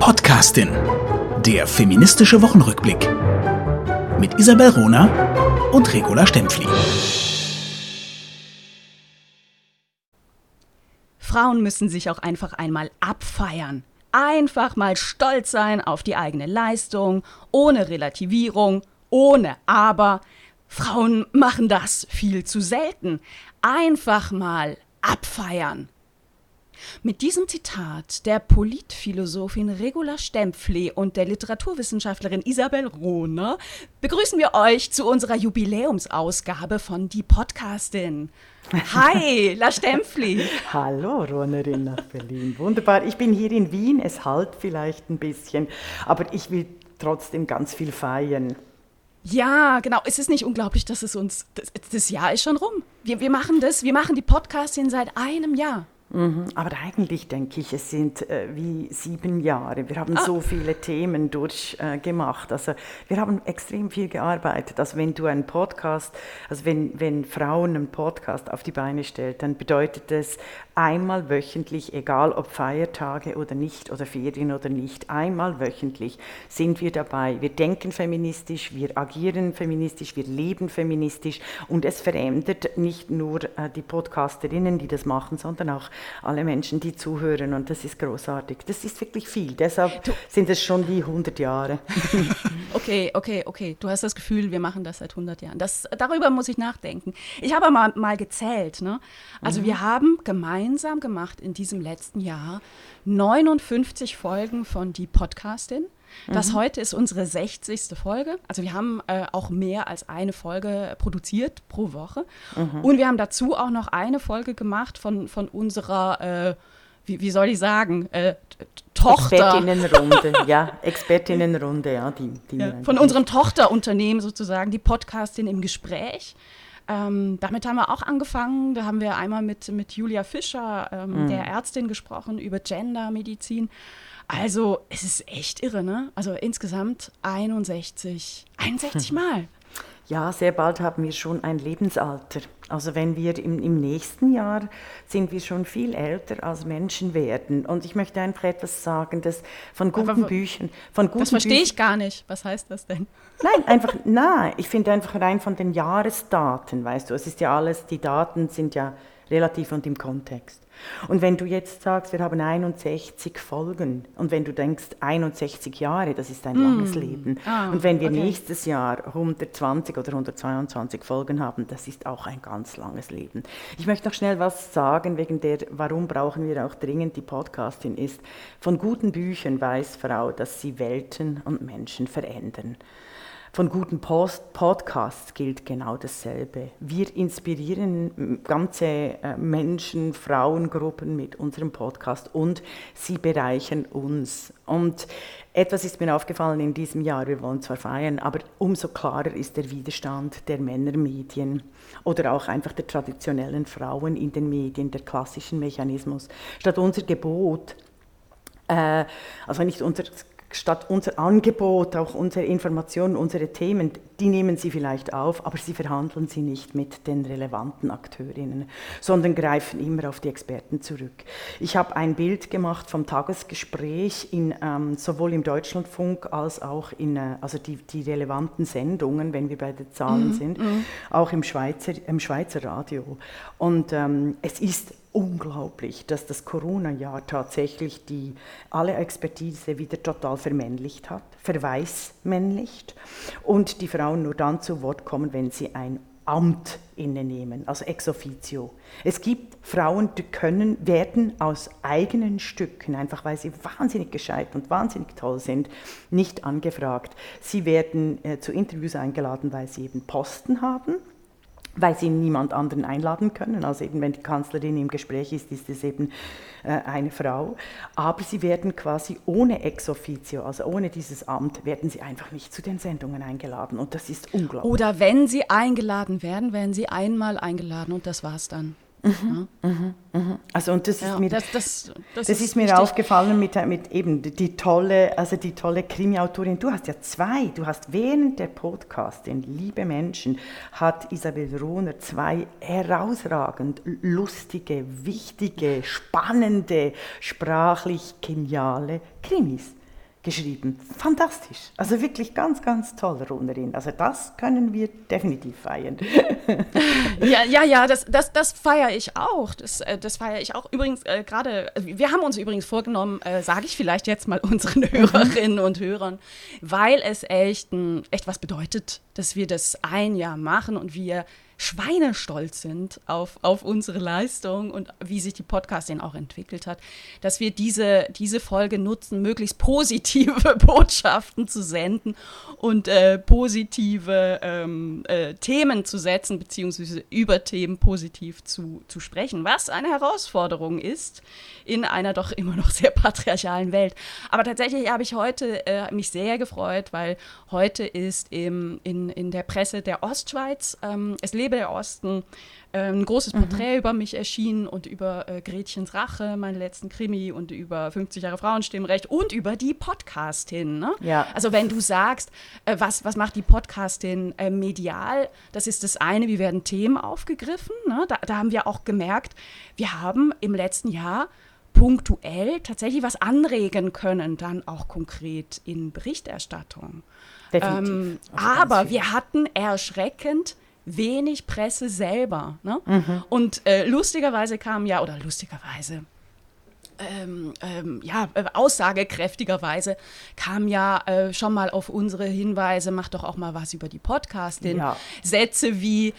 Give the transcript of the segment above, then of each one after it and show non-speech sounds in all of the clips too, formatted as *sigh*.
Podcastin. Der feministische Wochenrückblick. Mit Isabel Rona und Regula Stempfli. Frauen müssen sich auch einfach einmal abfeiern. Einfach mal stolz sein auf die eigene Leistung, ohne Relativierung, ohne Aber. Frauen machen das viel zu selten. Einfach mal abfeiern. Mit diesem Zitat der Politphilosophin Regula Stempfli und der Literaturwissenschaftlerin Isabel Rohner begrüßen wir euch zu unserer Jubiläumsausgabe von Die Podcastin. Hi, La Stempfli. *laughs* Hallo, Rohnerin nach Berlin. Wunderbar. Ich bin hier in Wien. Es halt vielleicht ein bisschen, aber ich will trotzdem ganz viel feiern. Ja, genau. Es ist nicht unglaublich, dass es uns. Das, das Jahr ist schon rum. Wir, wir machen das, wir machen die Podcastin seit einem Jahr. Mhm, aber eigentlich denke ich, es sind äh, wie sieben Jahre. Wir haben ah. so viele Themen durchgemacht. Äh, also wir haben extrem viel gearbeitet. Also wenn du einen Podcast, also wenn, wenn Frauen einen Podcast auf die Beine stellt, dann bedeutet es einmal wöchentlich, egal ob Feiertage oder nicht oder Ferien oder nicht, einmal wöchentlich sind wir dabei. Wir denken feministisch, wir agieren feministisch, wir leben feministisch und es verändert nicht nur äh, die Podcasterinnen, die das machen, sondern auch alle Menschen, die zuhören und das ist großartig. Das ist wirklich viel, deshalb du sind es schon die 100 Jahre. *laughs* okay, okay, okay. Du hast das Gefühl, wir machen das seit 100 Jahren. Das, darüber muss ich nachdenken. Ich habe mal, mal gezählt. Ne? Also mhm. wir haben gemeinsam gemacht in diesem letzten Jahr 59 Folgen von Die Podcastin. Das mhm. heute ist unsere 60. Folge. Also wir haben äh, auch mehr als eine Folge produziert pro Woche. Mhm. Und wir haben dazu auch noch eine Folge gemacht von, von unserer, äh, wie, wie, soll ich sagen, äh, Tochter. Expertinnenrunde, *laughs* ja, Expertinnenrunde, ja. Die, die ja von unserem Tochterunternehmen sozusagen, die Podcastin im Gespräch. Ähm, damit haben wir auch angefangen. Da haben wir einmal mit, mit Julia Fischer, ähm, mhm. der Ärztin, gesprochen über Gendermedizin. Also, es ist echt irre, ne? Also insgesamt 61, 61 *laughs* Mal. Ja, sehr bald haben wir schon ein Lebensalter. Also wenn wir im, im, nächsten Jahr sind wir schon viel älter als Menschen werden. Und ich möchte einfach etwas sagen, dass von guten Aber, Büchern, von guten Das verstehe ich gar nicht. Was heißt das denn? *laughs* Nein, einfach, nein. Ich finde einfach rein von den Jahresdaten, weißt du, es ist ja alles, die Daten sind ja relativ und im Kontext. Und wenn du jetzt sagst, wir haben 61 Folgen und wenn du denkst, 61 Jahre, das ist ein mm. langes Leben. Ah, und wenn wir okay. nächstes Jahr 120 oder 122 Folgen haben, das ist auch ein ganz langes Leben. Ich möchte noch schnell was sagen, wegen der, warum brauchen wir auch dringend die Podcastin, ist, von guten Büchern weiß Frau, dass sie Welten und Menschen verändern. Von guten Post Podcasts gilt genau dasselbe. Wir inspirieren ganze äh, Menschen, Frauengruppen mit unserem Podcast und sie bereichern uns. Und etwas ist mir aufgefallen in diesem Jahr, wir wollen zwar feiern, aber umso klarer ist der Widerstand der Männermedien oder auch einfach der traditionellen Frauen in den Medien, der klassischen Mechanismus. Statt unser Gebot, äh, also nicht unser statt unser Angebot, auch unsere Informationen, unsere Themen, die nehmen Sie vielleicht auf, aber Sie verhandeln sie nicht mit den relevanten Akteurinnen, sondern greifen immer auf die Experten zurück. Ich habe ein Bild gemacht vom Tagesgespräch in, ähm, sowohl im Deutschlandfunk als auch in, äh, also die, die relevanten Sendungen, wenn wir bei den Zahlen mhm, sind, mhm. auch im Schweizer, im Schweizer Radio. Und ähm, es ist unglaublich, dass das Corona-Jahr tatsächlich die, alle Expertise wieder total vermännlicht hat, verweismännlicht und die Frauen nur dann zu Wort kommen, wenn sie ein Amt innenehmen, also ex officio. Es gibt Frauen, die können, werden aus eigenen Stücken, einfach weil sie wahnsinnig gescheit und wahnsinnig toll sind, nicht angefragt. Sie werden äh, zu Interviews eingeladen, weil sie eben Posten haben weil sie niemand anderen einladen können. Also eben wenn die Kanzlerin im Gespräch ist, ist es eben äh, eine Frau. Aber sie werden quasi ohne Ex officio, also ohne dieses Amt, werden sie einfach nicht zu den Sendungen eingeladen. Und das ist unglaublich. Oder wenn sie eingeladen werden, werden sie einmal eingeladen und das war's dann. Mhm, mhm, mhm. Also und das ja, ist mir, das, das, das, das ist, mir aufgefallen mit, mit eben die tolle, also die tolle Krimi-Autorin. Du hast ja zwei. Du hast während der Podcastin Liebe Menschen hat Isabel Rohner zwei herausragend lustige, wichtige, spannende, sprachlich geniale Krimis geschrieben. Fantastisch. Also wirklich ganz, ganz toll, Runnerin. Also das können wir definitiv feiern. *laughs* ja, ja, ja, das, das, das feiere ich auch. Das, äh, das feiere ich auch. Übrigens, äh, gerade, äh, wir haben uns übrigens vorgenommen, äh, sage ich vielleicht jetzt mal *laughs* unseren Hörerinnen und Hörern, weil es echt, ein, echt was bedeutet, dass wir das ein Jahr machen und wir schweinestolz sind auf, auf unsere Leistung und wie sich die Podcasting auch entwickelt hat, dass wir diese, diese Folge nutzen, möglichst positive *laughs* Botschaften zu senden und äh, positive ähm, äh, Themen zu setzen, beziehungsweise über Themen positiv zu, zu sprechen, was eine Herausforderung ist in einer doch immer noch sehr patriarchalen Welt. Aber tatsächlich habe ich heute äh, mich sehr gefreut, weil heute ist im, in, in der Presse der Ostschweiz, ähm, es lebe der Osten, äh, ein großes mhm. Porträt mhm. über mich erschienen und über äh, Gretchens Rache, meinen letzten Krimi und über 50 Jahre Frauenstimmrecht und über die Podcastin. Ne? Ja. Also wenn du sagst, äh, was, was macht die Podcastin äh, medial, das ist das eine, wie werden Themen aufgegriffen. Ne? Da, da haben wir auch gemerkt, wir haben im letzten Jahr punktuell tatsächlich was anregen können, dann auch konkret in Berichterstattung. Ähm, aber wir hatten erschreckend wenig Presse selber. Ne? Mhm. Und äh, lustigerweise kam ja, oder lustigerweise, ähm, ähm, ja, äh, aussagekräftigerweise kam ja äh, schon mal auf unsere Hinweise, mach doch auch mal was über die Podcastin. Ja. Sätze wie,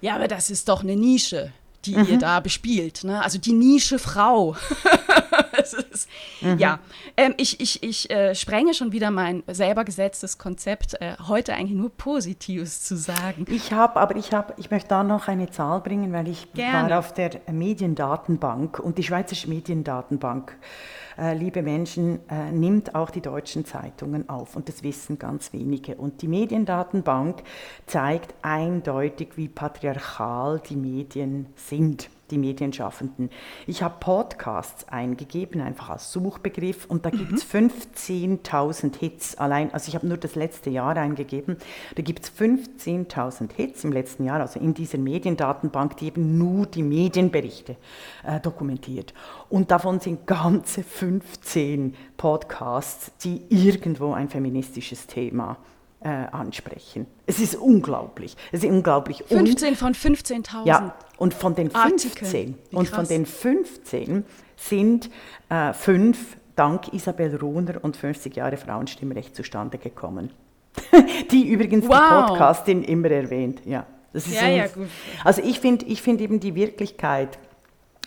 ja, aber das ist doch eine Nische die mhm. ihr da bespielt. Ne? Also die Nische Frau. *laughs* ist, mhm. Ja, ähm, ich, ich, ich äh, sprenge schon wieder mein selber gesetztes Konzept, äh, heute eigentlich nur Positives zu sagen. Ich habe, aber ich habe, ich möchte da noch eine Zahl bringen, weil ich Gerne. war auf der Mediendatenbank und die Schweizerische Mediendatenbank äh, liebe Menschen, äh, nimmt auch die deutschen Zeitungen auf und das wissen ganz wenige. Und die Mediendatenbank zeigt eindeutig, wie patriarchal die Medien sind die Medienschaffenden. Ich habe Podcasts eingegeben, einfach als Suchbegriff, und da gibt es mhm. 15.000 Hits allein. Also ich habe nur das letzte Jahr eingegeben. Da gibt es 15.000 Hits im letzten Jahr, also in dieser Mediendatenbank, die eben nur die Medienberichte äh, dokumentiert. Und davon sind ganze 15 Podcasts, die irgendwo ein feministisches Thema äh, ansprechen. Es ist unglaublich. Es ist unglaublich. 15 und, von 15.000. Ja, und von den 15, und von den 15 sind äh, fünf dank Isabel Ruhner und 50 Jahre Frauenstimmrecht zustande gekommen. *laughs* die übrigens wow. die Podcastin immer erwähnt. Ja, das ist ja, ja, gut. Also ich finde ich find eben die Wirklichkeit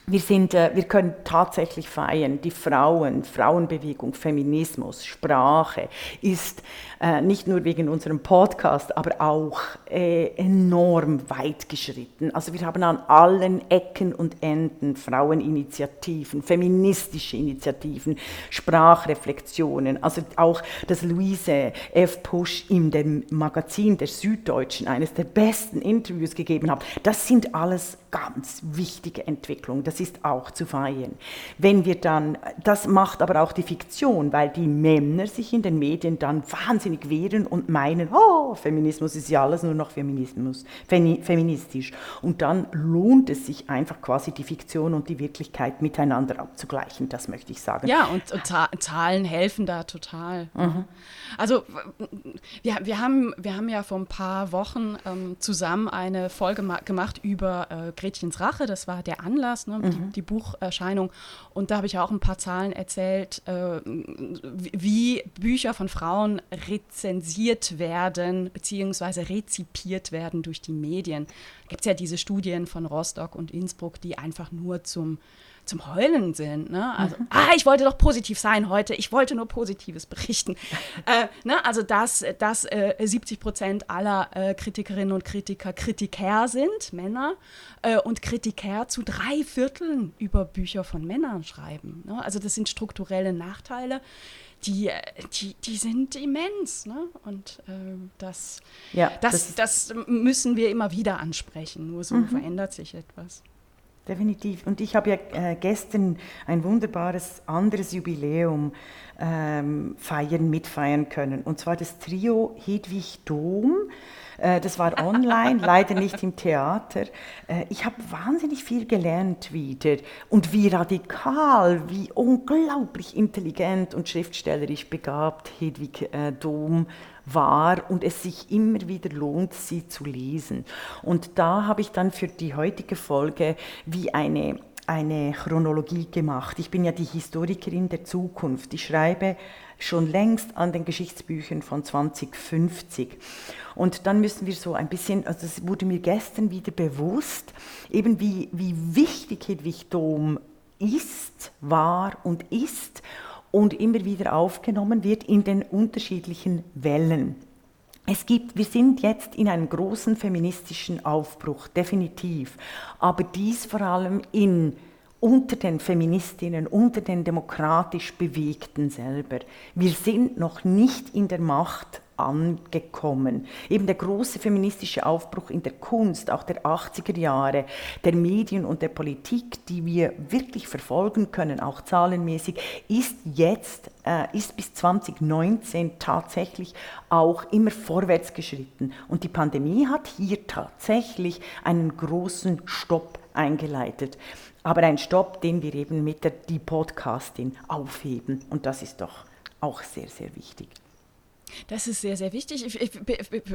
wir, sind, äh, wir können tatsächlich feiern, die Frauen, Frauenbewegung, Feminismus, Sprache ist äh, nicht nur wegen unserem Podcast, aber auch äh, enorm weit geschritten. Also wir haben an allen Ecken und Enden Fraueninitiativen, feministische Initiativen, Sprachreflexionen. Also auch das Luise F. Pusch in dem Magazin der Süddeutschen eines der besten Interviews gegeben hat. Das sind alles ganz wichtige Entwicklungen. Das ist auch zu feiern. Wenn wir dann, das macht aber auch die Fiktion, weil die Männer sich in den Medien dann wahnsinnig wahnsinnig wehren und meinen, oh, Feminismus ist ja alles nur noch Feminismus, feministisch. Und dann lohnt es sich einfach quasi die Fiktion und die Wirklichkeit miteinander abzugleichen, das möchte ich sagen. Ja, und, und Zahlen helfen da total. Mhm. Also wir, wir, haben, wir haben ja vor ein paar Wochen ähm, zusammen eine Folge gemacht über äh, Gretchens Rache, das war der Anlass, ne, mhm. die, die, Bucherscheinung. Und da habe ich auch ein paar Zahlen erzählt, äh, wie Bücher von Frauen rezensiert werden bzw. rezipiert werden durch die Medien. Da gibt es ja diese Studien von Rostock und Innsbruck, die einfach nur zum, zum Heulen sind. Ne? Also, mhm. ah, ich wollte doch positiv sein heute, ich wollte nur Positives berichten. *laughs* äh, ne? Also, dass, dass äh, 70 Prozent aller äh, Kritikerinnen und Kritiker Kritiker sind, Männer, äh, und Kritiker zu drei Vierteln über Bücher von Männern schreiben. Ne? Also, das sind strukturelle Nachteile die, die, die sind immens. Ne? Und äh, das, ja, das, das, das, müssen wir immer wieder ansprechen. Nur so mhm. verändert sich etwas. Definitiv. Und ich habe ja äh, gestern ein wunderbares anderes Jubiläum ähm, feiern, mitfeiern können. Und zwar das Trio Hedwig Dom Äh, das war *laughs* online, leider nicht im Theater. Äh, ich habe wahnsinnig viel gelernt wieder und wie radikal, wie unglaublich intelligent und schriftstellerisch begabt Hedwig äh, Dom war und es sich immer wieder lohnt, sie zu lesen. Und da habe ich dann für die heutige Folge wie eine eine Chronologie gemacht. Ich bin ja die Historikerin der Zukunft. Ich schreibe schon längst an den Geschichtsbüchern von 2050. Und dann müssen wir so ein bisschen, also das wurde mir gestern wieder bewusst, eben wie, wie wichtig Hedwig Dom ist, war und ist und immer wieder aufgenommen wird in den unterschiedlichen Wellen. Es gibt, wir sind jetzt in einem großen feministischen Aufbruch, definitiv, aber dies vor allem in unter den Feministinnen, unter den demokratisch Bewegten selber. Wir sind noch nicht in der Macht angekommen. Eben der große feministische Aufbruch in der Kunst, auch der 80er Jahre, der Medien und der Politik, die wir wirklich verfolgen können, auch zahlenmäßig, ist jetzt, äh, ist bis 2019 tatsächlich auch immer vorwärts geschritten. Und die Pandemie hat hier tatsächlich einen großen Stopp eingeleitet aber ein Stopp, den wir eben mit der die Podcastin aufheben. Und das ist doch auch sehr, sehr wichtig. Das ist sehr, sehr wichtig. Ich, ich,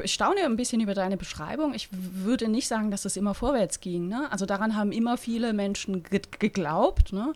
ich, staune ein bisschen über deine Beschreibung. Ich würde nicht sagen, dass es immer vorwärts ging. Ne? Also daran haben immer viele Menschen ge geglaubt. Ne?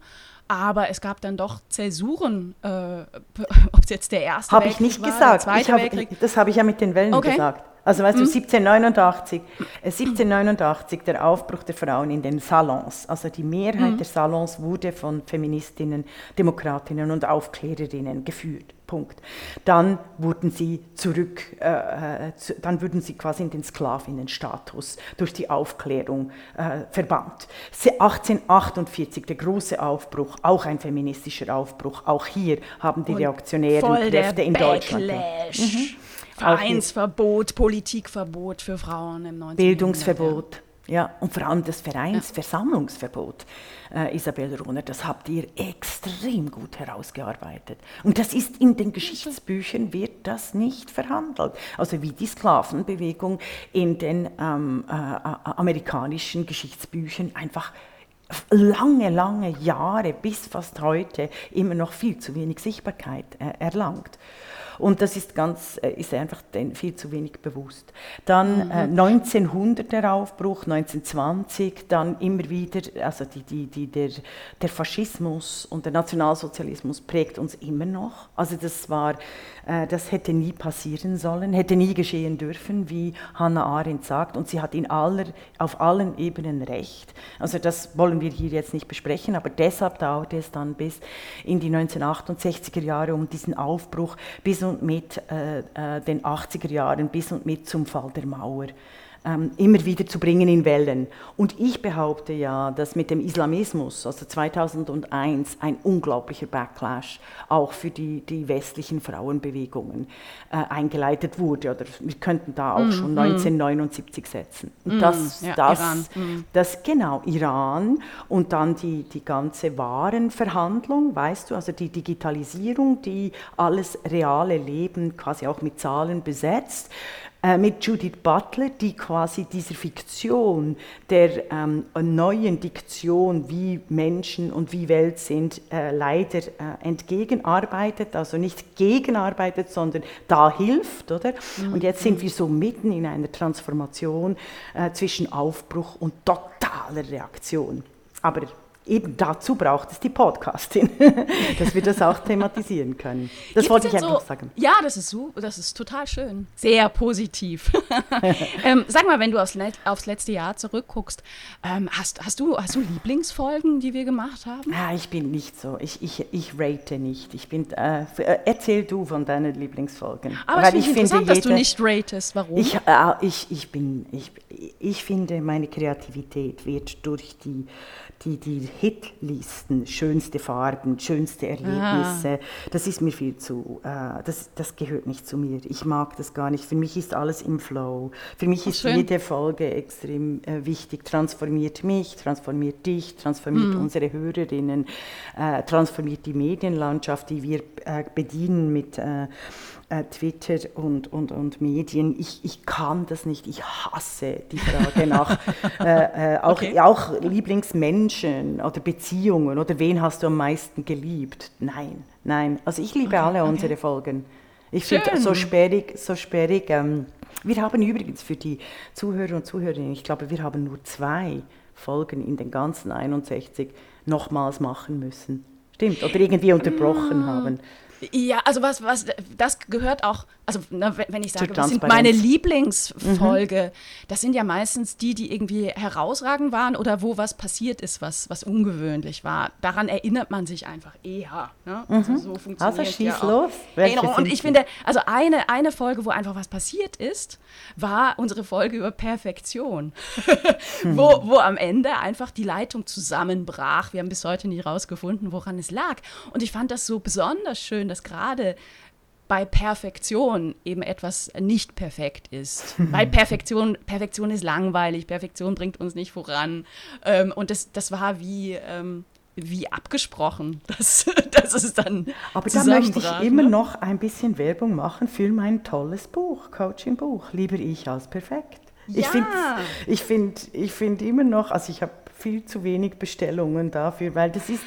Aber es gab dann doch Zäsuren, äh, *laughs* ob es jetzt der erste Habe ich nicht war, gesagt. Hab, das habe ich ja mit den Wellen okay. gesagt. Also weißt mhm. du, 1789, äh, 1789 der Aufbruch der Frauen in den Salons. Also die Mehrheit mhm. der Salons wurde von Feministinnen, Demokratinnen und Aufklärerinnen geführt. Punkt. Dann wurden sie zurück, äh, äh zu, dann wurden sie quasi in den Sklavinnenstatus durch die Aufklärung äh, verbannt. 1848 der große Aufbruch, auch ein feministischer Aufbruch. Auch hier haben die reaktionären Kräfte in Deutschland. Mhm. Vereinsverbot, Politikverbot für Frauen im 19. Bildungsverbot. Ja, und vor allem das Vereinsversammlungsverbot, äh, Isabel Rohner, das habt ihr extrem gut herausgearbeitet. Und das ist in den Geschichtsbüchern, wird das nicht verhandelt. Also wie die Sklavenbewegung in den ähm, äh, amerikanischen Geschichtsbüchern einfach lange, lange Jahre bis fast heute immer noch viel zu wenig Sichtbarkeit äh, erlangt. Und das ist, ganz, äh, ist einfach viel zu wenig bewusst. Dann mhm. äh, 1900 der Aufbruch, 1920, dann immer wieder, also die, die, die, der, der Faschismus und der Nationalsozialismus prägt uns immer noch. Also das war, äh, das hätte nie passieren sollen, hätte nie geschehen dürfen, wie Hannah Arendt sagt. Und sie hat in aller, auf allen Ebenen recht. Also das wollen wir hier jetzt nicht besprechen, aber deshalb dauerte es dann bis in die 1968er Jahre um diesen Aufbruch bis und mit äh, äh den 80er Jahren, bis und mit zum Fall der Mauer immer wieder zu bringen in Wellen. Und ich behaupte ja, dass mit dem Islamismus, also 2001, ein unglaublicher Backlash auch für die, die westlichen Frauenbewegungen äh, eingeleitet wurde. Oder wir könnten da auch mm, schon 1979 mm. setzen. Und mm, das, ja, das, Iran. Mm. das, genau, Iran und dann die, die ganze Warenverhandlung, weißt du, also die Digitalisierung, die alles reale Leben quasi auch mit Zahlen besetzt. Äh, mit Judith Butler, die quasi dieser Fiktion der ähm, neuen Diktion, wie Menschen und wie Welt sind, äh, leider äh, entgegenarbeitet, also nicht gegenarbeitet, sondern da hilft, oder? Mhm. Und jetzt sind wir so mitten in einer Transformation äh, zwischen Aufbruch und totaler Reaktion. Aber eben dazu braucht es die Podcastin, *laughs* dass wir das auch thematisieren können. Das Gibt's wollte ich einfach so, sagen. Ja, das ist so, das ist total schön. Sehr positiv. *laughs* ähm, sag mal, wenn du aufs, aufs letzte Jahr zurückguckst, ähm, hast, hast, du, hast du Lieblingsfolgen, die wir gemacht haben? Ja, ich bin nicht so. Ich, ich, ich rate nicht. Ich bin, äh, äh erzähl du von deinen Lieblingsfolgen. Aber Weil ich finde interessant, jede, dass du nicht ratest. Warum? Ich, äh, ich, ich, bin, ich, ich finde, meine Kreativität wird durch die die, die Hitlisten, schönste Farben, schönste Erlebnisse, ah. das ist mir viel zu, äh, das, das gehört nicht zu mir. Ich mag das gar nicht. Für mich ist alles im Flow. Für mich ist schön. jede Folge extrem äh, wichtig. Transformiert mich, transformiert dich, transformiert mhm. unsere Hörerinnen, äh, transformiert die Medienlandschaft, die wir äh, bedienen mit äh, Twitter und, und, und Medien. Ich, ich kann das nicht. Ich hasse die Frage nach *laughs* äh, äh, auch, okay. auch Lieblingsmenschen oder Beziehungen oder wen hast du am meisten geliebt. Nein, nein. Also ich liebe okay, alle okay. unsere Folgen. Ich finde so sperrig, so sperrig. Ähm, wir haben übrigens für die Zuhörer und Zuhörerinnen, ich glaube, wir haben nur zwei Folgen in den ganzen 61 nochmals machen müssen. Stimmt, oder irgendwie unterbrochen haben. Ja, also was, was, das gehört auch, also na, wenn ich sage, das sind meine Lieblingsfolge, mhm. das sind ja meistens die, die irgendwie herausragend waren oder wo was passiert ist, was, was ungewöhnlich war. Daran erinnert man sich einfach eher. Ne? Mhm. Also so funktioniert Also schieß ja los. Genau. Und ich finde, also eine, eine Folge, wo einfach was passiert ist, war unsere Folge über Perfektion, mhm. *laughs* wo, wo am Ende einfach die Leitung zusammenbrach. Wir haben bis heute nicht rausgefunden, woran es lag. Und ich fand das so besonders schön, dass gerade bei Perfektion eben etwas nicht perfekt ist. Weil *laughs* Perfektion, Perfektion ist langweilig, Perfektion bringt uns nicht voran. Ähm, und das, das war wie, ähm, wie abgesprochen, *laughs* dass, dass es dann Aber da möchte ich immer ne? noch ein bisschen Werbung machen für mein tolles Buch, Coaching-Buch, Lieber ich als perfekt. Ja. Ich finde ich find, ich find immer noch, also ich habe viel zu wenig Bestellungen dafür, weil das ist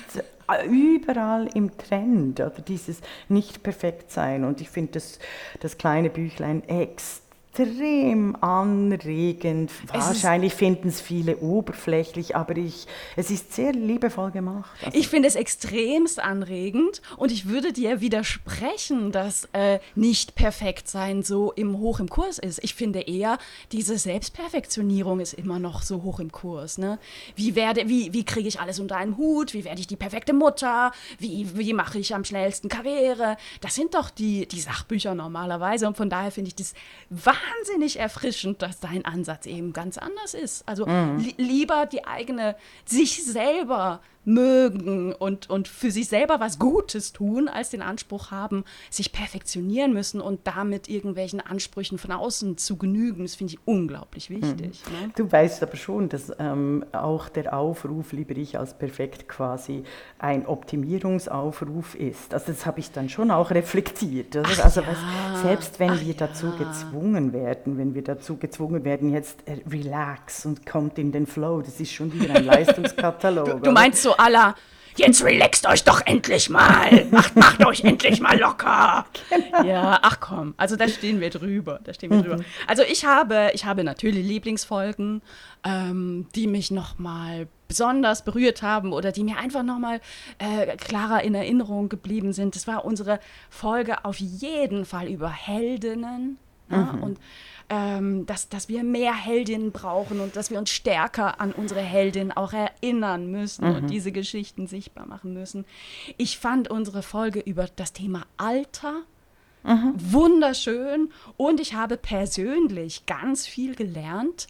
überall im Trend, oder dieses Nicht-Perfekt-Sein. Und ich finde das, das kleine Büchlein extrem extrem anregend. Wahrscheinlich finden es viele oberflächlich, aber ich, es ist sehr liebevoll gemacht. Also ich finde es extremst anregend und ich würde dir widersprechen, dass äh, nicht perfekt sein so im hoch im Kurs ist. Ich finde eher, diese Selbstperfektionierung ist immer noch so hoch im Kurs. Ne? Wie, werde, wie, wie kriege ich alles unter einen Hut? Wie werde ich die perfekte Mutter? Wie, wie mache ich am schnellsten Karriere? Das sind doch die, die Sachbücher normalerweise und von daher finde ich das wahnsinnig wahnsinnig erfrischend, dass dein Ansatz eben ganz anders ist. Also mhm. li lieber die eigene, sich selber mögen und, und für sich selber was Gutes tun, als den Anspruch haben, sich perfektionieren müssen und damit irgendwelchen Ansprüchen von außen zu genügen. Das finde ich unglaublich wichtig. Mhm. Ne? Du weißt aber schon, dass ähm, auch der Aufruf, lieber ich als perfekt, quasi ein Optimierungsaufruf ist. Also das habe ich dann schon auch reflektiert. Also ja. was, selbst wenn Ach wir dazu ja. gezwungen werden, wenn wir dazu gezwungen werden, jetzt äh, relax und kommt in den Flow, das ist schon wieder ein Leistungskatalog. du, du meinst so aller, jetzt relaxt euch doch endlich mal. Macht, macht euch endlich mal locker. Genau. Ja, ach komm, also da stehen wir drüber. Da stehen wir mhm. drüber. Also ich habe, ich habe natürlich Lieblingsfolgen, ähm, die mich nochmal besonders berührt haben oder die mir einfach nochmal äh, klarer in Erinnerung geblieben sind. Das war unsere Folge auf jeden Fall über Heldinnen. Mhm. Ja, und ähm, dass, dass wir mehr Heldinnen brauchen und dass wir uns stärker an unsere Heldinnen auch erinnern müssen mhm. und diese Geschichten sichtbar machen müssen. Ich fand unsere Folge über das Thema Alter mhm. wunderschön und ich habe persönlich ganz viel gelernt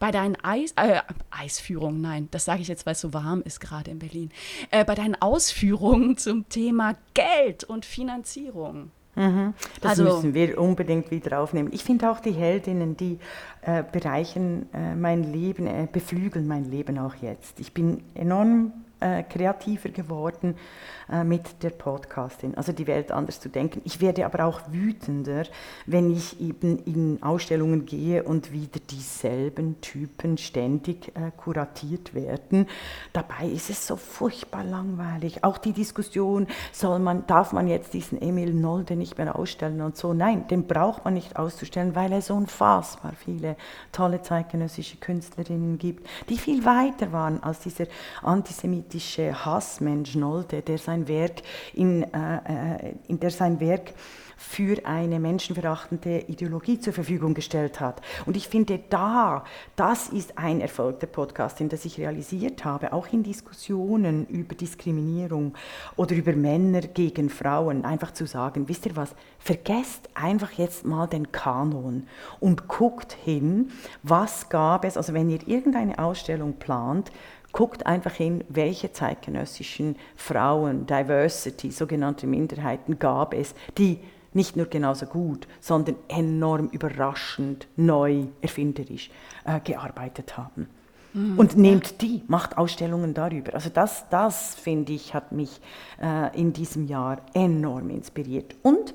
bei deinen Eis, äh, Eisführungen, nein, das sage ich jetzt, weil es so warm ist gerade in Berlin, äh, bei deinen Ausführungen zum Thema Geld und Finanzierung. Mhm. Das also, müssen wir unbedingt wieder aufnehmen. Ich finde auch die Heldinnen, die äh, bereichen äh, mein Leben, äh, beflügeln mein Leben auch jetzt. Ich bin enorm äh, kreativer geworden äh, mit der Podcastin, also die Welt anders zu denken. Ich werde aber auch wütender, wenn ich eben in Ausstellungen gehe und wieder dieselben Typen ständig äh, kuratiert werden. Dabei ist es so furchtbar langweilig. Auch die Diskussion, soll man, darf man jetzt diesen Emil Nolde nicht mehr ausstellen und so. Nein, den braucht man nicht auszustellen, weil er so unfassbar viele tolle zeitgenössische Künstlerinnen gibt, die viel weiter waren als dieser antisemitische Hassmensch Nolde, der sein sein Werk, in, äh, äh, in der sein Werk für eine menschenverachtende Ideologie zur Verfügung gestellt hat. Und ich finde, da, das ist ein Erfolg der Podcasting, das ich realisiert habe, auch in Diskussionen über Diskriminierung oder über Männer gegen Frauen, einfach zu sagen, wisst ihr was, vergesst einfach jetzt mal den Kanon und guckt hin, was gab es, also wenn ihr irgendeine Ausstellung plant, guckt einfach hin, welche zeitgenössischen Frauen, Diversity, sogenannte Minderheiten gab es, die nicht nur genauso gut, sondern enorm überraschend, neu, erfinderisch äh, gearbeitet haben. Mhm. Und nehmt die, macht Ausstellungen darüber. Also das, das finde ich, hat mich äh, in diesem Jahr enorm inspiriert. Und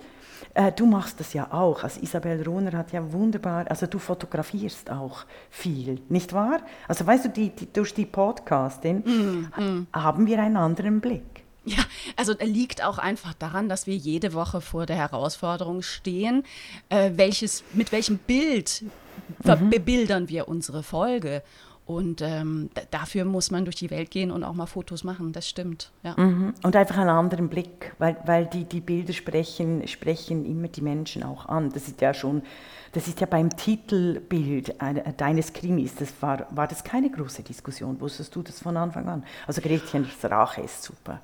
äh, du machst das ja auch. Also Isabel Rohner hat ja wunderbar, also du fotografierst auch viel, nicht wahr? Also weißt du, die, die durch die Podcastin mm, mm. haben wir einen anderen Blick. Ja, also liegt auch einfach daran, dass wir jede Woche vor der Herausforderung stehen, äh, welches, mit welchem Bild mhm. bebildern wir unsere Folge. Und ähm, dafür muss man durch die Welt gehen und auch mal Fotos machen, das stimmt. Ja. Mhm. Und einfach einen anderen Blick, weil, weil die, die Bilder sprechen, sprechen immer die Menschen auch an. Das ist ja schon, das ist ja beim Titelbild deines Krimis, das war, war das keine große Diskussion. Wusstest du das von Anfang an? Also Gretchens Rache ist super.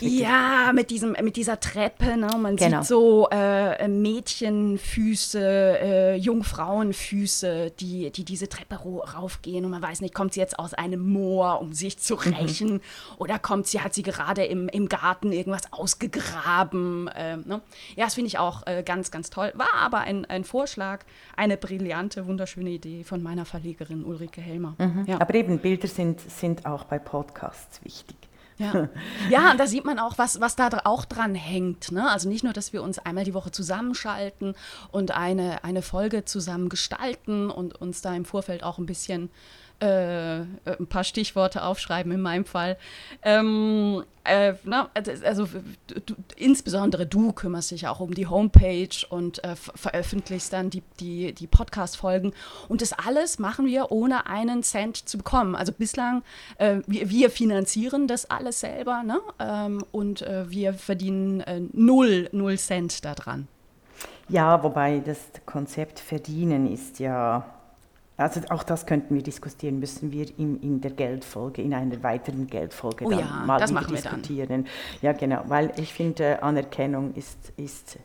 Ja, mit, diesem, mit dieser Treppe. Ne? Man genau. sieht so äh, Mädchenfüße, äh, Jungfrauenfüße, die, die diese Treppe raufgehen. Und man weiß nicht, kommt sie jetzt aus einem Moor, um sich zu mhm. rächen? Mhm. Oder kommt sie, hat sie gerade im, im Garten irgendwas ausgegraben? Äh, ne? Ja, das finde ich auch äh, ganz, ganz toll. War aber ein, ein Vorschlag, eine brillante, wunderschöne Idee von meiner Verlegerin Ulrike Helmer. Mhm. Ja. Aber eben, Bilder sind, sind auch bei Podcasts wichtig. Ja. *laughs* ja, und da sieht man auch, was, was da auch dran hängt. Ne? Also nicht nur, dass wir uns einmal die Woche zusammenschalten und eine, eine Folge zusammen gestalten und uns da im Vorfeld auch ein bisschen äh, ein paar Stichworte aufschreiben in meinem Fall. Ähm, äh, na, also du, insbesondere du kümmerst dich auch um die Homepage und äh, veröffentlichst dann die, die, die Podcast-Folgen. Und das alles machen wir, ohne einen Cent zu bekommen. Also bislang, äh, wir, wir, finanzieren das alles selber ne? Ähm, und äh, wir verdienen äh, null, null Cent daran. Ja, wobei das Konzept verdienen ist ja also auch das könnten wir diskutieren, müssen wir in, in der Geldfolge, in einer weiteren Geldfolge oh ja, mal das diskutieren. Dann. Ja, genau, weil ich finde, Anerkennung ist, ist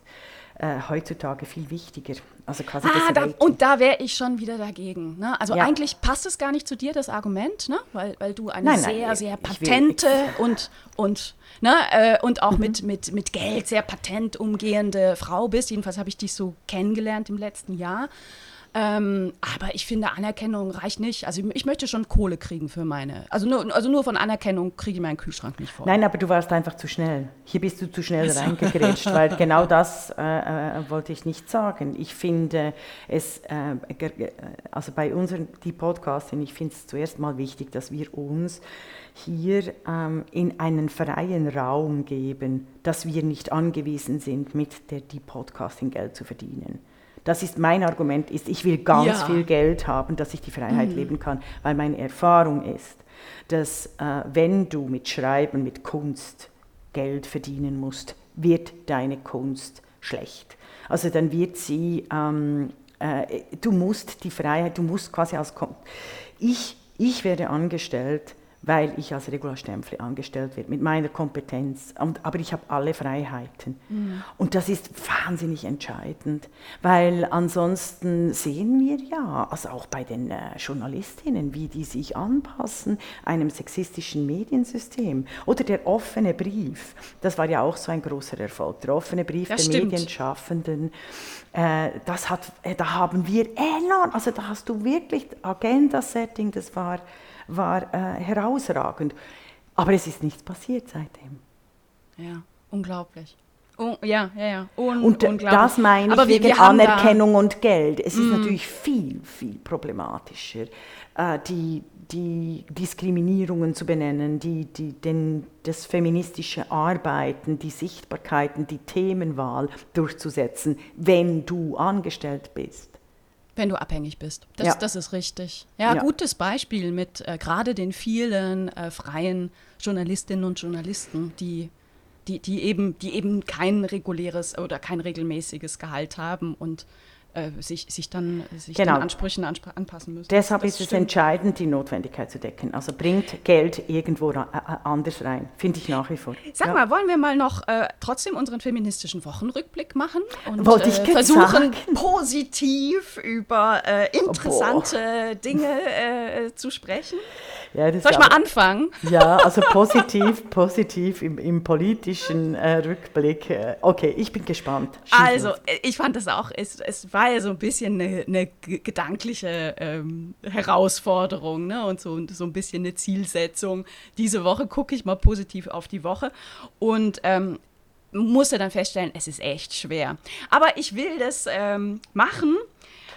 äh, heutzutage viel wichtiger. Also quasi ah, da, und da wäre ich schon wieder dagegen. Ne? Also ja. eigentlich passt es gar nicht zu dir, das Argument, ne? weil, weil du eine nein, sehr, nein, sehr patente und, und, ne, äh, und auch mhm. mit, mit, mit Geld sehr patent umgehende Frau bist. Jedenfalls habe ich dich so kennengelernt im letzten Jahr. Ähm, aber ich finde, Anerkennung reicht nicht. Also ich, ich, möchte schon Kohle kriegen für meine. Also nur, also nur von Anerkennung kriege ich meinen Kühlschrank nicht voll. Nein, aber du warst einfach zu schnell. Hier bist du zu schnell also. reingegrätscht, weil *laughs* genau das äh, äh, wollte ich nicht sagen. Ich finde es, äh, also bei unseren, die Podcasting, ich finde es zuerst mal wichtig, dass wir uns hier ähm, in einen freien Raum geben, dass wir nicht angewiesen sind, mit der die Podcasting Geld zu verdienen. Das ist mein Argument, ist, ich will ganz ja. viel Geld haben, dass ich die Freiheit mhm. leben kann, weil meine Erfahrung ist, dass äh, wenn du mit Schreiben, mit Kunst Geld verdienen musst, wird deine Kunst schlecht. Also dann wird sie, ähm, äh, du musst die Freiheit, du musst quasi als, ich, ich werde angestellt, weil ich als Regula Stempfli angestellt werde, mit meiner Kompetenz. Und, aber ich habe alle Freiheiten. Mhm. Und das ist wahnsinnig entscheidend, weil ansonsten sehen wir ja, also auch bei den äh, Journalistinnen, wie die sich anpassen einem sexistischen Mediensystem. Oder der offene Brief, das war ja auch so ein großer Erfolg, der offene Brief das der stimmt. Medienschaffenden. Äh, das hat, äh, da haben wir enorm, also da hast du wirklich Agenda-Setting, das war war äh, herausragend. Aber es ist nichts passiert seitdem. Ja, unglaublich. Oh, ja, ja, ja. Un und das meine ich Aber wegen wir Anerkennung und Geld. Es ist mm. natürlich viel, viel problematischer, äh, die, die Diskriminierungen zu benennen, die, die, den, das feministische Arbeiten, die Sichtbarkeiten, die Themenwahl durchzusetzen, wenn du angestellt bist. Wenn du abhängig bist. Das, ja. das ist richtig. Ja, ja. gutes Beispiel mit äh, gerade den vielen äh, freien Journalistinnen und Journalisten, die, die, die, eben, die eben kein reguläres oder kein regelmäßiges Gehalt haben und äh, sich, sich dann sich genau. den Ansprüchen anspr anpassen müssen. Deshalb das ist es entscheidend, die Notwendigkeit zu decken. Also bringt Geld irgendwo ra äh, anders rein, finde ich nach wie vor. Sag ja. mal, wollen wir mal noch äh, trotzdem unseren feministischen Wochenrückblick machen und Wollte ich äh, versuchen, sagen. positiv über äh, interessante oh, Dinge zu sprechen? Ja, Soll ich mal anfangen? Ja, also positiv, *laughs* positiv im, im politischen äh, Rückblick. Äh, okay, ich bin gespannt. Schieß also, los. Äh, ich fand das auch, es, es war ja so ein bisschen eine, eine gedankliche ähm, Herausforderung ne? und so, so ein bisschen eine Zielsetzung. Diese Woche gucke ich mal positiv auf die Woche und ähm, musste dann feststellen, es ist echt schwer. Aber ich will das ähm, machen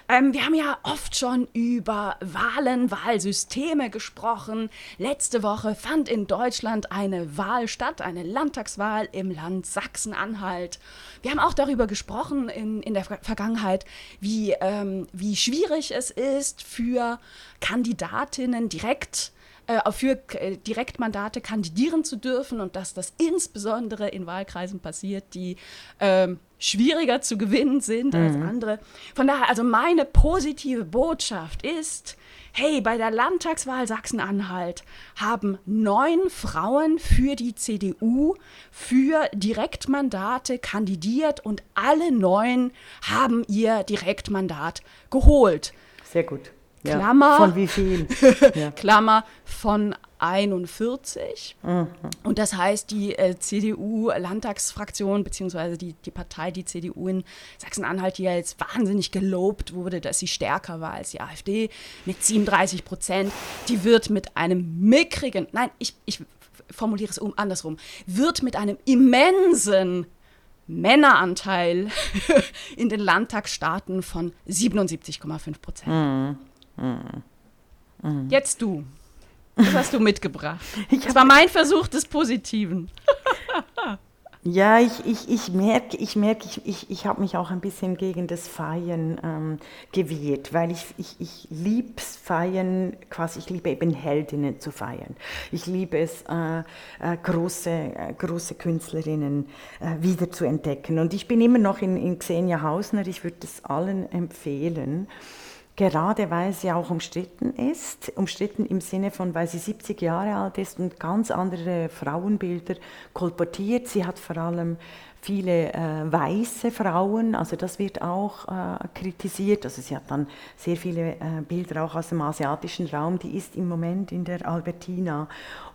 ähm, wir haben ja oft schon über Wahlen, Wahlsysteme gesprochen. Letzte Woche fand in Deutschland eine Wahl statt, eine Landtagswahl im Land Sachsen-Anhalt. Wir haben auch darüber gesprochen in, in der Vergangenheit, wie, ähm, wie schwierig es ist für Kandidatinnen direkt äh, für äh, Direktmandate kandidieren zu dürfen und dass das insbesondere in Wahlkreisen passiert, die ähm, schwieriger zu gewinnen sind mhm. als andere. Von daher, also meine positive Botschaft ist, hey, bei der Landtagswahl Sachsen-Anhalt haben neun Frauen für die CDU für Direktmandate kandidiert und alle neun haben ihr Direktmandat geholt. Sehr gut. Ja. Klammer. Von wie viel? *laughs* Ja. Klammer von 41. Mhm. Und das heißt, die äh, CDU-Landtagsfraktion, beziehungsweise die, die Partei, die CDU in Sachsen-Anhalt, die ja jetzt wahnsinnig gelobt wurde, dass sie stärker war als die AfD, mit 37 Prozent, die wird mit einem mickrigen, nein, ich, ich formuliere es um, andersrum, wird mit einem immensen Männeranteil *laughs* in den Landtagsstaaten von 77,5 Prozent. Mhm. Mhm. Mhm. Jetzt du. Was hast du mitgebracht? *laughs* das war mein Versuch des Positiven. *laughs* ja, ich, ich, ich merke, ich, merk, ich, ich, ich habe mich auch ein bisschen gegen das Feiern ähm, gewehrt, weil ich, ich, ich liebe es Feiern, quasi, ich liebe eben Heldinnen zu feiern. Ich liebe es, äh, äh, große, äh, große Künstlerinnen äh, wieder zu entdecken. Und ich bin immer noch in, in Xenia Hausner, ich würde es allen empfehlen gerade weil sie auch umstritten ist, umstritten im Sinne von, weil sie 70 Jahre alt ist und ganz andere Frauenbilder kolportiert. Sie hat vor allem viele äh, weiße Frauen, also das wird auch äh, kritisiert. Also sie hat dann sehr viele äh, Bilder auch aus dem asiatischen Raum. Die ist im Moment in der Albertina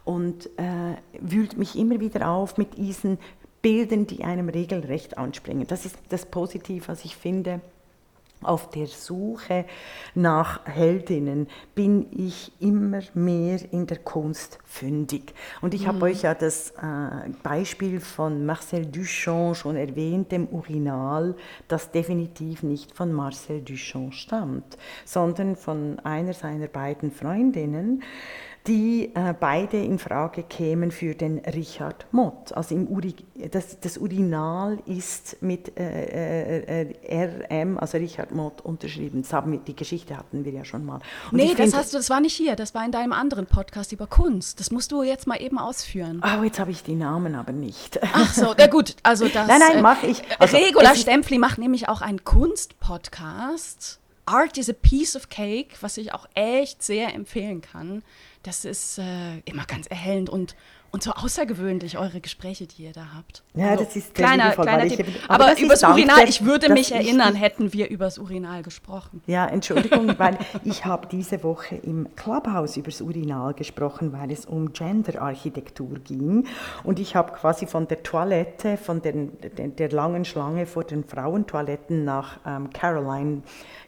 und äh, wühlt mich immer wieder auf mit diesen Bildern, die einem regelrecht anspringen. Das ist das Positive, was ich finde auf der Suche nach Heldinnen bin ich immer mehr in der Kunst fündig. Und ich mhm. habe euch ja das äh, Beispiel von Marcel Duchamp schon erwähnt, dem Urinal, das definitiv nicht von Marcel Duchamp stammt, sondern von einer seiner beiden Freundinnen, die äh, beide in Frage kämen für den Richard Mott. Also im Uri, das, das Urinal ist mit äh, äh, äh RM, also Richard Mott, unterschrieben. Das haben wir, die Geschichte hatten wir ja schon mal. Und nee, das, hast du, das war nicht hier, das war in deinem anderen Podcast über Kunst. Das musst du jetzt mal eben ausführen. Oh, jetzt habe ich die Namen aber nicht. Ach so, na gut, also das. Nein, nein, mache ich. Also, Regula Stempfli macht nämlich auch einen Kunst-Podcast. Art is a Piece of Cake, was ich auch echt sehr empfehlen kann. Das ist äh, immer ganz erhellend und, und so außergewöhnlich, eure Gespräche, die ihr da habt. Ja, also, das ist kleiner, kleiner Tipp. Eben, aber, aber übers Urinal, ich würde mich erinnern, hätten wir übers Urinal gesprochen. Ja, Entschuldigung, *laughs* weil ich habe diese Woche im Clubhouse übers Urinal gesprochen, weil es um Gender-Architektur ging. Und ich habe quasi von der Toilette, von den, der, der langen Schlange vor den Frauentoiletten nach ähm, Caroline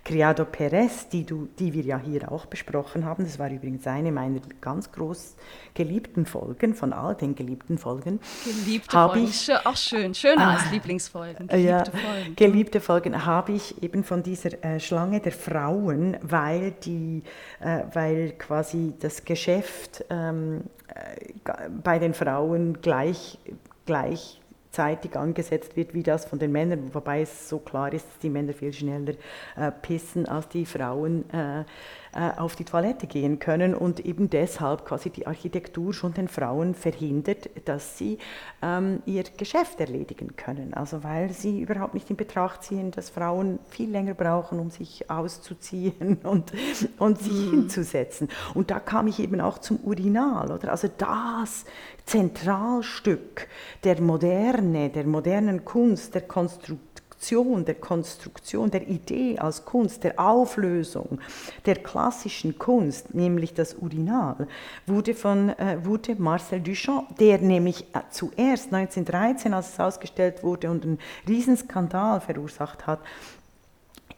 Criado Perez, die, du, die wir ja hier auch besprochen haben, das war übrigens eine meiner ganz groß geliebten Folgen, von all den geliebten Folgen. Geliebte Folgen, ich, auch schön, schöner äh, als Lieblingsfolgen. Geliebte ja, Folgen. Geliebte Folgen habe ich eben von dieser äh, Schlange der Frauen, weil, die, äh, weil quasi das Geschäft ähm, äh, bei den Frauen gleich, gleich zeitig angesetzt wird wie das von den Männern, wobei es so klar ist, dass die Männer viel schneller äh, pissen als die Frauen. Äh, auf die Toilette gehen können und eben deshalb quasi die Architektur schon den Frauen verhindert, dass sie ähm, ihr Geschäft erledigen können. Also weil sie überhaupt nicht in Betracht ziehen, dass Frauen viel länger brauchen, um sich auszuziehen *laughs* und, und sich mhm. hinzusetzen. Und da kam ich eben auch zum Urinal, oder? Also das Zentralstück der Moderne, der modernen Kunst, der Konstruktion, Destruktion, der Konstruktion, der Idee als Kunst, der Auflösung der klassischen Kunst, nämlich das Urinal, wurde von äh, wurde Marcel Duchamp, der nämlich äh, zuerst 1913, als es ausgestellt wurde und einen Riesenskandal verursacht hat,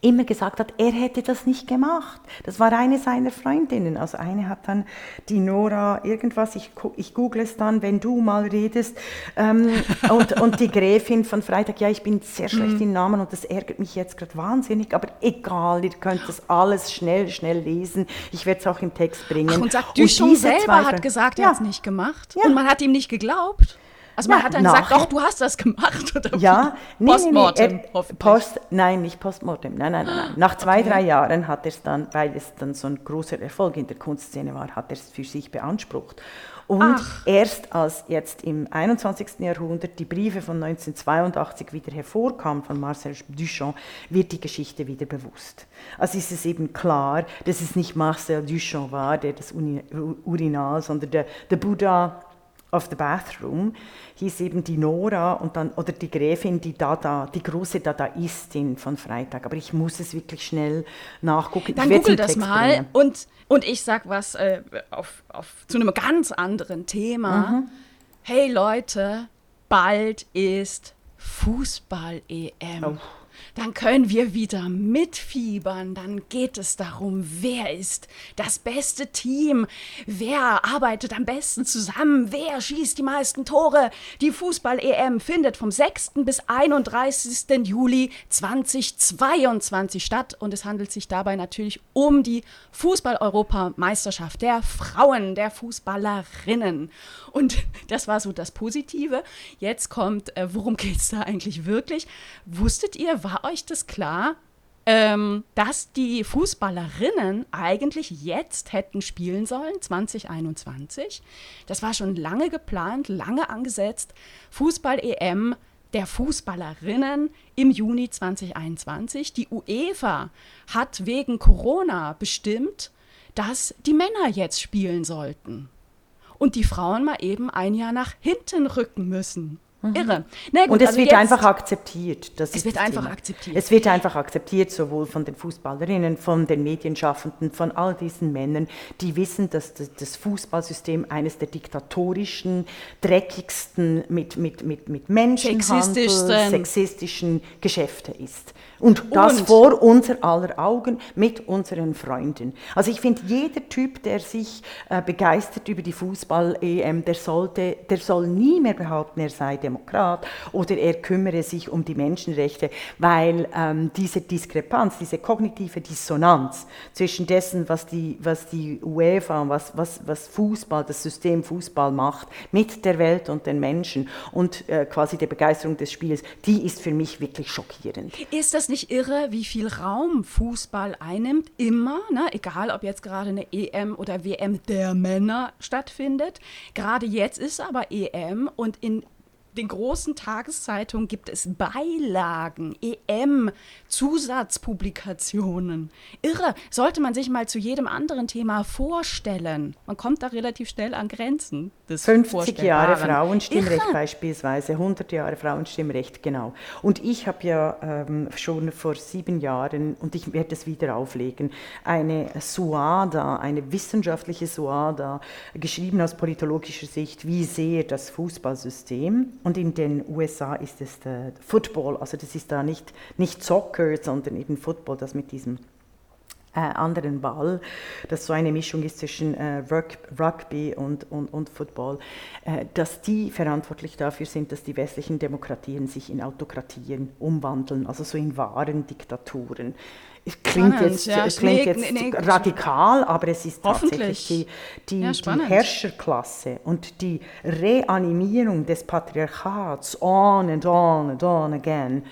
immer gesagt hat, er hätte das nicht gemacht. Das war eine seiner Freundinnen. Also eine hat dann die Nora irgendwas, ich, ich google es dann, wenn du mal redest, ähm, *laughs* und, und die Gräfin von Freitag, ja, ich bin sehr schlecht mhm. in Namen und das ärgert mich jetzt gerade wahnsinnig, aber egal, ihr könnt das alles schnell, schnell lesen. Ich werde es auch im Text bringen. Ach, und sagt, Duchamp selber Zweifel, hat gesagt, er ja. hat es nicht gemacht. Ja. Und man hat ihm nicht geglaubt. Also man ja, hat dann gesagt, doch, du hast das gemacht. *laughs* Oder ja, nee, Postmortem, nee, nee, Post, nein, nicht Postmortem, nein, nein, nein. nein. Nach *gasps* zwei, okay. drei Jahren hat er es dann, weil es dann so ein großer Erfolg in der Kunstszene war, hat er es für sich beansprucht. Und Ach. erst als jetzt im 21. Jahrhundert die Briefe von 1982 wieder hervorkamen von Marcel Duchamp, wird die Geschichte wieder bewusst. Also ist es eben klar, dass es nicht Marcel Duchamp war, der das Urinal, sondern der, der Buddha of the Bathroom hieß eben die Nora und dann, oder die Gräfin, die Dada, die große Dadaistin von Freitag. Aber ich muss es wirklich schnell nachgucken. Dann google das mal und, und ich sag was äh, auf, auf, zu einem ganz anderen Thema. Mhm. Hey Leute, bald ist Fußball-EM. Oh dann können wir wieder mitfiebern. Dann geht es darum, wer ist das beste Team, wer arbeitet am besten zusammen, wer schießt die meisten Tore. Die Fußball-EM findet vom 6. bis 31. Juli 2022 statt und es handelt sich dabei natürlich um die Fußball-Europameisterschaft der Frauen, der Fußballerinnen. Und das war so das Positive. Jetzt kommt, äh, worum geht es da eigentlich wirklich? Wusstet ihr, war euch das klar, ähm, dass die Fußballerinnen eigentlich jetzt hätten spielen sollen, 2021? Das war schon lange geplant, lange angesetzt. Fußball-EM der Fußballerinnen im Juni 2021. Die UEFA hat wegen Corona bestimmt, dass die Männer jetzt spielen sollten und die Frauen mal eben ein Jahr nach hinten rücken müssen. Mhm. Irre. Gut, und es also wird einfach akzeptiert. Das es wird einfach Thema. akzeptiert. Es wird einfach akzeptiert, sowohl von den Fußballerinnen, von den Medienschaffenden, von all diesen Männern, die wissen, dass das Fußballsystem eines der diktatorischen, dreckigsten, mit, mit, mit, mit Menschenhandel, sexistischen Geschäfte ist. Und das und. vor unser aller Augen mit unseren Freunden. Also ich finde, jeder Typ, der sich äh, begeistert über die Fußball-EM, der, sollte, der soll nie mehr behaupten, er sei Demokrat oder er kümmere sich um die Menschenrechte, weil ähm, diese Diskrepanz, diese kognitive Dissonanz zwischen dessen, was die, was die UEFA und was, was, was Fußball, das System Fußball macht, mit der Welt und den Menschen und äh, quasi der Begeisterung des Spiels, die ist für mich wirklich schockierend. Ist das nicht irre, wie viel Raum Fußball einnimmt? Immer, ne? egal ob jetzt gerade eine EM oder WM der Männer stattfindet. Gerade jetzt ist aber EM und in den großen Tageszeitungen gibt es Beilagen, EM-Zusatzpublikationen. Irre, sollte man sich mal zu jedem anderen Thema vorstellen. Man kommt da relativ schnell an Grenzen. 50 Jahre Frauenstimmrecht Irre. beispielsweise, 100 Jahre Frauenstimmrecht, genau. Und ich habe ja ähm, schon vor sieben Jahren, und ich werde es wieder auflegen, eine Suada, eine wissenschaftliche Suada, geschrieben aus politologischer Sicht, wie sehe das Fußballsystem und in den USA ist es der Football, also das ist da nicht, nicht Soccer, sondern eben Football, das mit diesem äh, anderen Ball, das so eine Mischung ist zwischen äh, Rugby und, und, und Football, äh, dass die verantwortlich dafür sind, dass die westlichen Demokratien sich in Autokratien umwandeln, also so in wahren Diktaturen. Es klingt jetzt, ja, klingt jetzt nee, nee, radikal, aber es ist tatsächlich die, die, ja, die, Herrscherklasse und die Reanimierung des Patriarchats on and on and on again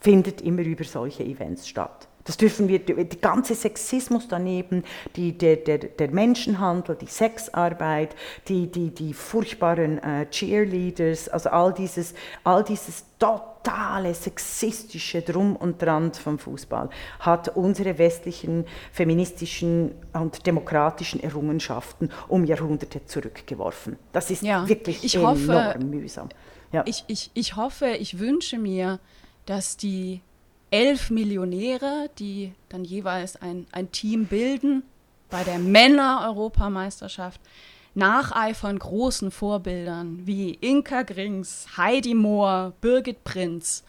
findet immer über solche Events statt. Das dürfen wir, der ganze Sexismus daneben, die, der, der, der Menschenhandel, die Sexarbeit, die, die, die furchtbaren äh, Cheerleaders, also all dieses, all dieses totale sexistische Drum und Dran vom Fußball hat unsere westlichen feministischen und demokratischen Errungenschaften um Jahrhunderte zurückgeworfen. Das ist ja, wirklich ich enorm hoffe, mühsam. Ja. Ich, ich, ich hoffe, ich wünsche mir, dass die elf Millionäre, die dann jeweils ein, ein Team bilden bei der Männer-Europameisterschaft, nacheifern großen Vorbildern wie Inka Grings, Heidi Mohr, Birgit Prinz,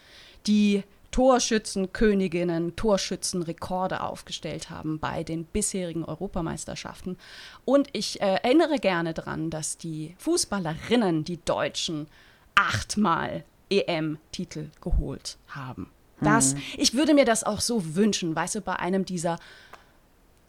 die Torschützenköniginnen, Torschützenrekorde aufgestellt haben bei den bisherigen Europameisterschaften. Und ich äh, erinnere gerne daran, dass die Fußballerinnen, die Deutschen, achtmal EM-Titel geholt haben. Das, hm. Ich würde mir das auch so wünschen, weißt du, bei einem dieser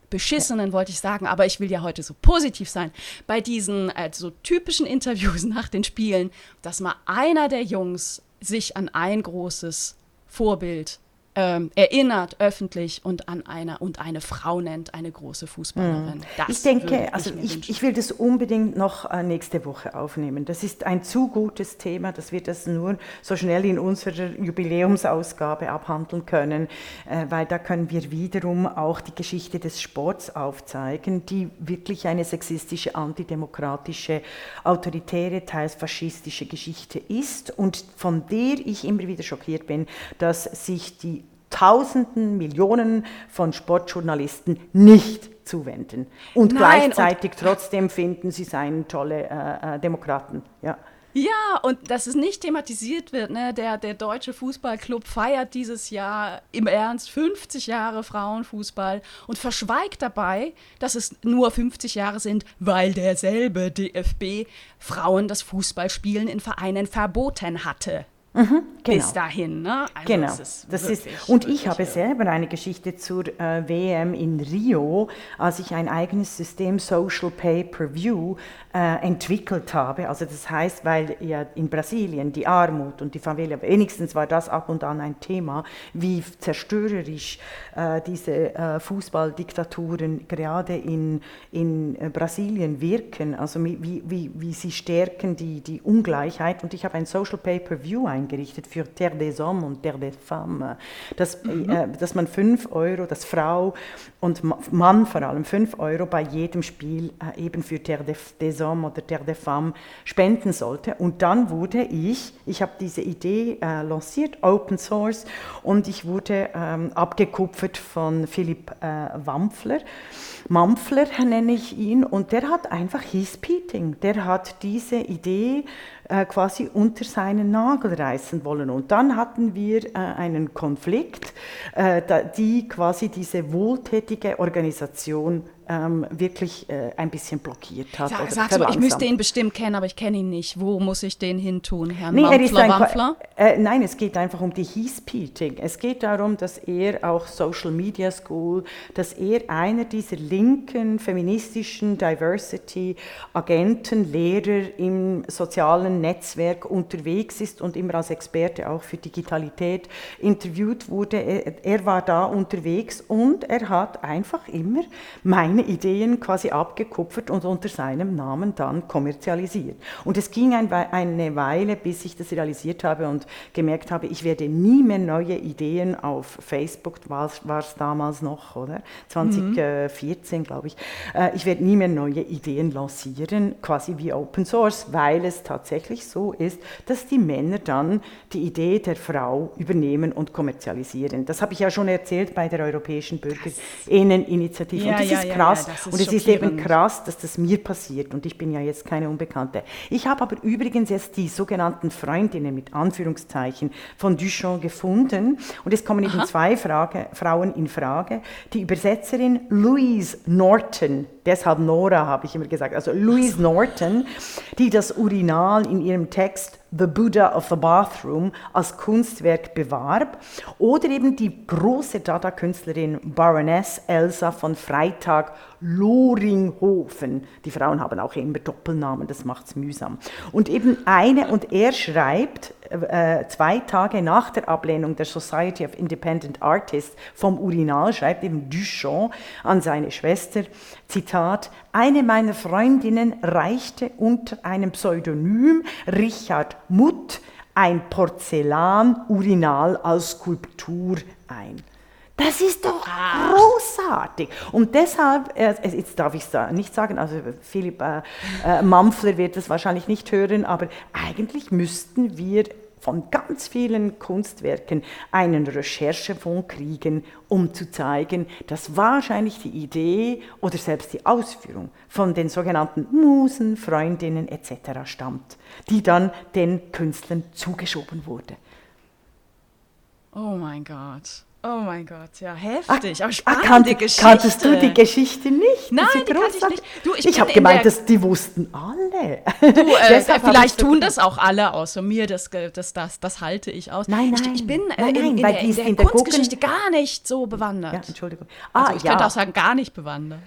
beschissenen, wollte ich sagen, aber ich will ja heute so positiv sein, bei diesen äh, so typischen Interviews *laughs* nach den Spielen, dass mal einer der Jungs sich an ein großes Vorbild ähm, erinnert öffentlich und an eine und eine Frau nennt, eine große Fußballerin. Mhm. ich denke, also ich, ich, will das unbedingt noch äh, nächste Woche aufnehmen. Das ist ein zu gutes Thema, dass wir das nur so schnell in unserer Jubiläumsausgabe abhandeln können, äh, weil da können wir wiederum auch die Geschichte des Sports aufzeigen, die wirklich eine sexistische, antidemokratische, autoritäre, teils faschistische Geschichte ist und von der ich immer wieder schockiert bin, dass sich die Tausenden, Millionen von Sportjournalisten nicht zuwenden. Und Nein, gleichzeitig und trotzdem finden, sie seien tolle äh, äh, Demokraten. Ja. Ja, und dass es nicht thematisiert wird. Ne? Der, der Deutsche Fußballclub feiert dieses Jahr im Ernst 50 Jahre Frauenfußball und verschweigt dabei, dass es nur 50 Jahre sind, weil derselbe DFB Frauen das Fußballspielen in Vereinen verboten hatte. Mhm, genau. Bis dahin, ne? Also genau. Ist das ist, und ich habe selber eine Geschichte zur äh, WM in Rio, als ich ein eigenes System Social Pay Per View äh, entwickelt habe. Also das heißt, weil ja in Brasilien die Armut und die Favela, wenigstens war das ab und an ein Thema, wie zerstörerisch äh, diese äh, Fußballdiktaturen gerade in, in äh, Brasilien wirken, also wie, wie, wie sie stärken die, die Ungleichheit. Und ich habe ein Social Pay Per View eingerichtet für Terre des Hommes und Terre des Femmes, dass, mhm. äh, dass man 5 Euro, dass Frau und Mann vor allem 5 Euro bei jedem Spiel äh, eben für Terre des Hommes oder Terre des Femmes spenden sollte. Und dann wurde ich, ich habe diese Idee äh, lanciert, Open Source, und ich wurde ähm, abgekupfert von Philipp äh, Wampfler. Mampfler nenne ich ihn, und der hat einfach His Peating, der hat diese Idee äh, quasi unter seinen Nagel reißen wollen. Und dann hatten wir äh, einen Konflikt, äh, die quasi diese wohltätige Organisation ähm, wirklich äh, ein bisschen blockiert hat. Sag, sagst du, ich müsste ihn bestimmt kennen, aber ich kenne ihn nicht. Wo muss ich den hin tun, Herrn nee, Wampfler? Äh, nein, es geht einfach um die Heath-Peating. Es geht darum, dass er auch Social Media School, dass er einer dieser linken, feministischen Diversity-Agenten, Lehrer im sozialen Netzwerk unterwegs ist und immer als Experte auch für Digitalität interviewt wurde. Er, er war da unterwegs und er hat einfach immer meine seine Ideen quasi abgekupfert und unter seinem Namen dann kommerzialisiert. Und es ging ein, eine Weile, bis ich das realisiert habe und gemerkt habe, ich werde nie mehr neue Ideen auf Facebook, war es damals noch, oder? 2014, mhm. glaube ich. Äh, ich werde nie mehr neue Ideen lancieren, quasi wie Open Source, weil es tatsächlich so ist, dass die Männer dann die Idee der Frau übernehmen und kommerzialisieren. Das habe ich ja schon erzählt bei der Europäischen Bürgerinneninitiative. Ja, und das ja, ist ja, krass. Ja, und es ist eben krass, dass das mir passiert. Und ich bin ja jetzt keine Unbekannte. Ich habe aber übrigens jetzt die sogenannten Freundinnen mit Anführungszeichen von Duchamp gefunden. Und es kommen Aha. eben zwei Frage, Frauen in Frage. Die Übersetzerin Louise Norton, deshalb Nora habe ich immer gesagt, also Louise Norton, die das Urinal in ihrem Text The Buddha of the Bathroom als Kunstwerk bewarb oder eben die große Dada-Künstlerin Baroness Elsa von Freitag Loringhofen. Die Frauen haben auch immer Doppelnamen, das macht es mühsam. Und eben eine, und er schreibt äh, zwei Tage nach der Ablehnung der Society of Independent Artists vom Urinal, schreibt eben Duchamp an seine Schwester, Zitat, eine meiner Freundinnen reichte unter einem Pseudonym Richard Mutt ein Porzellan-Urinal als Skulptur ein. Das ist doch ah. großartig. Und deshalb, äh, jetzt darf ich es nicht sagen, also Philipp äh, äh, Mampfler wird das wahrscheinlich nicht hören, aber eigentlich müssten wir von ganz vielen Kunstwerken einen Recherchefonds kriegen, um zu zeigen, dass wahrscheinlich die Idee oder selbst die Ausführung von den sogenannten Musen, Freundinnen etc. stammt, die dann den Künstlern zugeschoben wurde. Oh mein Gott. Oh mein Gott, ja, heftig, aber Ah, spannende kannte, Geschichte. Kanntest du die Geschichte nicht? Nein, die kannte ich nicht. Du, ich ich habe in gemeint, dass die wussten alle. Du, *laughs* äh, vielleicht ich tun das auch alle außer mir, das, das, das, das halte ich aus. Nein, Ich, nein. ich bin äh, Nein, in, nein, in, weil in der in der Kunstgeschichte Guggen- gar nicht so bewandert. Ja, Entschuldigung. Also Ah, ich ja. könnte auch sagen, gar nicht bewandert.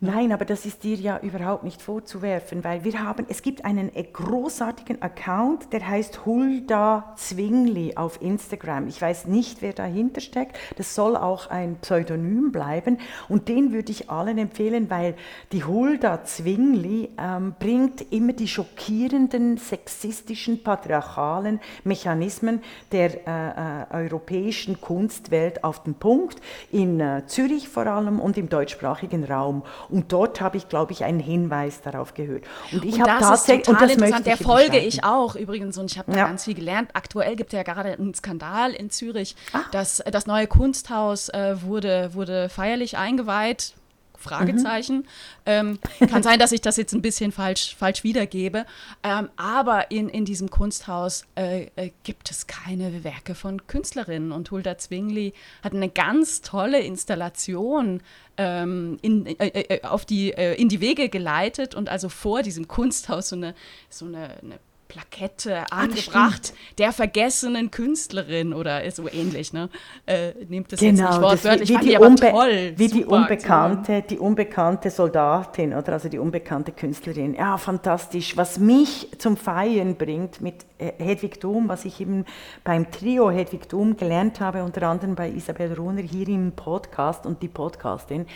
Nein, aber das ist dir ja überhaupt nicht vorzuwerfen, weil wir haben, es gibt einen äh, großartigen Account, der heißt Hulda Zwingli auf Instagram. Ich weiß nicht, wer dahinter steckt. Das soll auch ein Pseudonym bleiben und den würde ich allen empfehlen, weil die Hulda Zwingli ähm, bringt immer die schockierenden sexistischen, patriarchalen Mechanismen der äh, äh, europäischen Kunstwelt auf den Punkt, in äh, Zürich vor allem und im deutschsprachigen Raum. Und dort habe ich, glaube ich, einen Hinweis darauf gehört. Und ich habe tatsächlich, und das möchte Der ich folge ich auch übrigens und ich habe da Ja. ganz viel gelernt. Aktuell gibt es ja gerade einen Skandal in Zürich. Ah. Das, das neue Kunsthaus äh, wurde, wurde feierlich eingeweiht. Fragezeichen. Ähm, kann sein, dass ich das jetzt ein bisschen falsch, falsch wiedergebe. Ähm, aber in, in diesem Kunsthaus äh, äh, gibt es keine Werke von Künstlerinnen. Und Hulda Zwingli hat eine ganz tolle Installation ähm, in, äh, äh, auf die, äh, in die Wege geleitet und also vor diesem Kunsthaus so eine, so eine, eine Plakette angebracht der vergessenen Künstlerin oder so ähnlich, ne? Äh, nehmt das jetzt nicht Genau, das wortwörtlich, wie, wie, die unbe toll. wie die unbekannte, die unbekannte Soldatin, oder also die unbekannte Künstlerin. Ja, fantastisch. Was mich zum Feiern bringt mit äh, Hedwig Dom, was ich eben beim Trio Hedwig Dom gelernt habe, unter anderem bei Isabel Runer hier im Podcast und die Podcastin,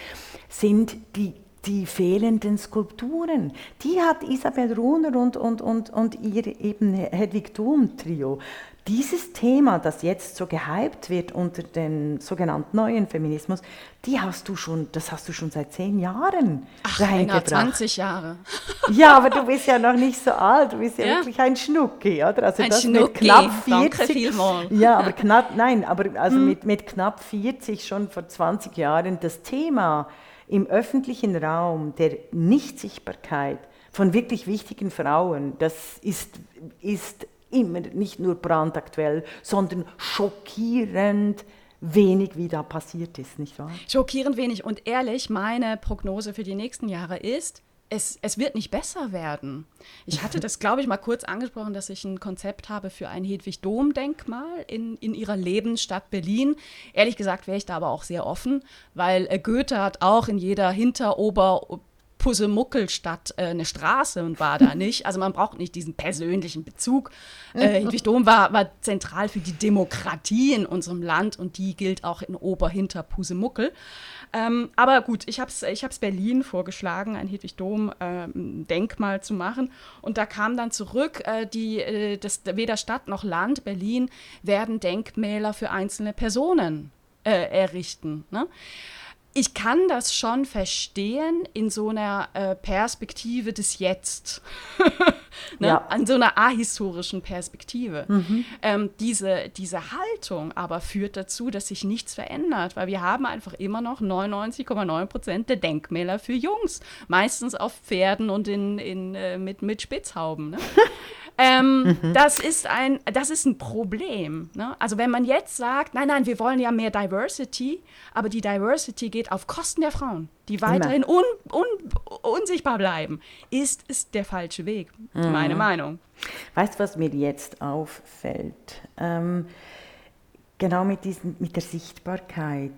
sind die die fehlenden Skulpturen, die hat Isabel Runer und, und, und, und ihr eben Hedwig Dom-Trio. Dieses Thema, das jetzt so gehypt wird unter den sogenannten neuen Feminismus, die hast du schon, das hast du schon seit zehn Jahren Ach, reingebracht. 20 Jahre. *laughs* Ja, aber du bist ja noch nicht so alt, du bist ja, Ja. wirklich ein Schnucki, oder? Also Ein das mit Schnucki, knapp danke 40. vielmals. Ja, aber knapp, nein, aber also Hm. mit, mit knapp 40 schon vor 20 Jahren das Thema im öffentlichen Raum der Nichtsichtbarkeit von wirklich wichtigen Frauen, das ist, ist immer nicht nur brandaktuell, sondern schockierend wenig, wie da passiert ist, nicht wahr? Schockierend wenig. Und ehrlich, meine Prognose für die nächsten Jahre ist, es, es wird nicht besser werden. Ich hatte das, glaube ich, mal kurz angesprochen, dass ich ein Konzept habe für ein Hedwig-Dom-Denkmal in, in ihrer Lebensstadt Berlin. Ehrlich gesagt wäre ich da aber auch sehr offen, weil äh, Goethe hat auch in jeder Hinter-, Ober-, Pussemuckelstadt äh, eine Straße und war da nicht. Also man braucht nicht diesen persönlichen Bezug. Äh, *laughs* Hedwig Dom war, war zentral für die Demokratie in unserem Land und die gilt auch in Ober-Hinter Pusemuckel. Ähm, aber gut, ich habe es ich Berlin vorgeschlagen, ein Hedwig Dom-Denkmal zu machen. Und da kam dann zurück, äh, die, äh, das, weder Stadt noch Land, Berlin, werden Denkmäler für einzelne Personen äh, errichten. Ne? Ich kann das schon verstehen in so einer äh, Perspektive des Jetzt. *laughs* ne? Ja. An so einer ahistorischen Perspektive. Ähm, diese, diese Haltung aber führt dazu, dass sich nichts verändert, weil wir haben einfach immer noch 99,9 Prozent der Denkmäler für Jungs. Meistens auf Pferden und in, in, äh, mit, mit Spitzhauben. Ne? *laughs* Ähm, das, ist ein, das ist ein Problem. Ne? Also wenn man jetzt sagt, nein, nein, wir wollen ja mehr Diversity, aber die Diversity geht auf Kosten der Frauen, die weiterhin un, un, unsichtbar bleiben, ist es der falsche Weg, meine Meinung. Weißt du, was mir jetzt auffällt? Ähm, genau mit, diesen, mit der Sichtbarkeit.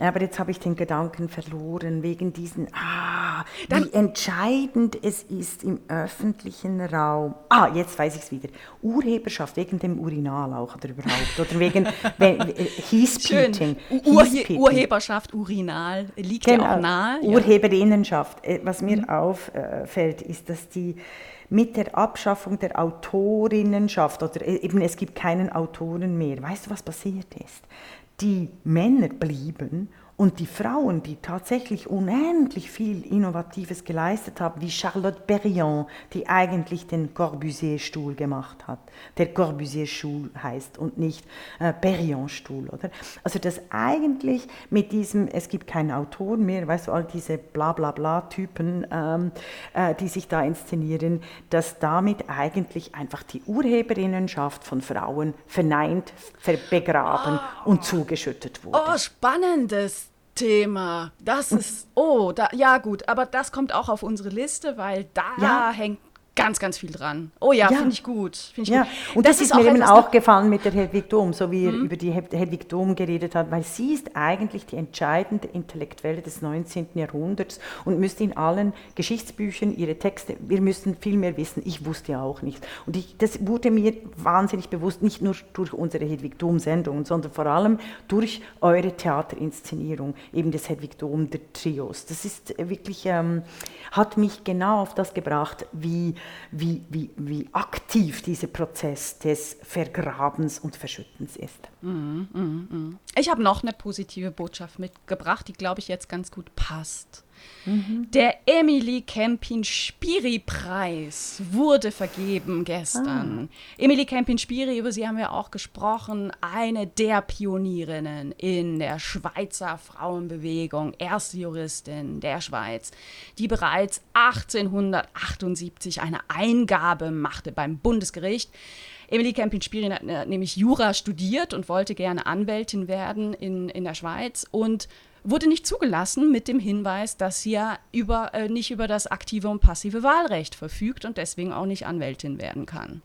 Aber jetzt habe ich den Gedanken verloren, wegen diesen, ah, wie entscheidend es ist im öffentlichen Raum. Ah, jetzt weiß ich es wieder. Urheberschaft, wegen dem Urinal auch oder überhaupt. Oder wegen *laughs* äh. Urhe Heathpeating. Urheberschaft, Urinal, liegt ja auch nahe. Ja. Urheberinnenschaft. Äh, Was mir auffällt, ist, dass die mit der Abschaffung der Autorinnenschaft oder äh, eben es gibt keinen Autoren mehr. Weißt du, was passiert ist? Die Männer blieben Und die Frauen, die tatsächlich unendlich viel Innovatives geleistet haben, wie Charlotte Perriand, die eigentlich den Corbusier-Stuhl gemacht hat, der Corbusier-Stuhl heißt und nicht äh, Perriand-Stuhl, oder? Also das eigentlich mit diesem, es gibt keinen Autor mehr, weißt du, all diese Bla-Bla-Bla-Typen, ähm, äh, die sich da inszenieren, dass damit eigentlich einfach die Urheberinnenschaft von Frauen verneint, begraben oh. und zugeschüttet wurde. Oh, spannendes Thema. Das ist, oh, da, ja gut, aber das kommt auch auf unsere Liste, weil da ja. hängt ganz, ganz viel dran. Oh ja, ja. finde ich gut. Find ich ja. gut. Und das, das ist, mir eben auch gefallen mit der Hedwig Dom, so wie mhm. er über die Hedwig Dom geredet hat, weil sie ist eigentlich die entscheidende Intellektuelle des 19. Jahrhunderts und müsste in allen Geschichtsbüchern ihre Texte, wir müssen viel mehr wissen, ich wusste ja auch nicht. Und ich, das wurde mir wahnsinnig bewusst, nicht nur durch unsere Hedwig Dom-Sendungen, sondern vor allem durch eure Theaterinszenierung, eben des Hedwig Dom, der Trios. Das ist wirklich, ähm, hat mich genau auf das gebracht, wie wie, wie, wie aktiv dieser Prozess des Vergrabens und Verschüttens ist. Mm, mm, mm. Ich habe noch eine positive Botschaft mitgebracht, die, glaube ich, jetzt ganz gut passt. Mhm. Der Emily Kempin-Spiri-Preis wurde vergeben gestern. Ah. Emily Kempin-Spiri, über sie haben wir auch gesprochen, eine der Pionierinnen in der Schweizer Frauenbewegung, erste Juristin der Schweiz, die bereits 1878 eine Eingabe machte beim Bundesgericht. Emily Kempin-Spiri hat äh, nämlich Jura studiert und wollte gerne Anwältin werden in, in der Schweiz und wurde nicht zugelassen mit dem Hinweis, dass sie ja über, äh, nicht über das aktive und passive Wahlrecht verfügt und deswegen auch nicht Anwältin werden kann.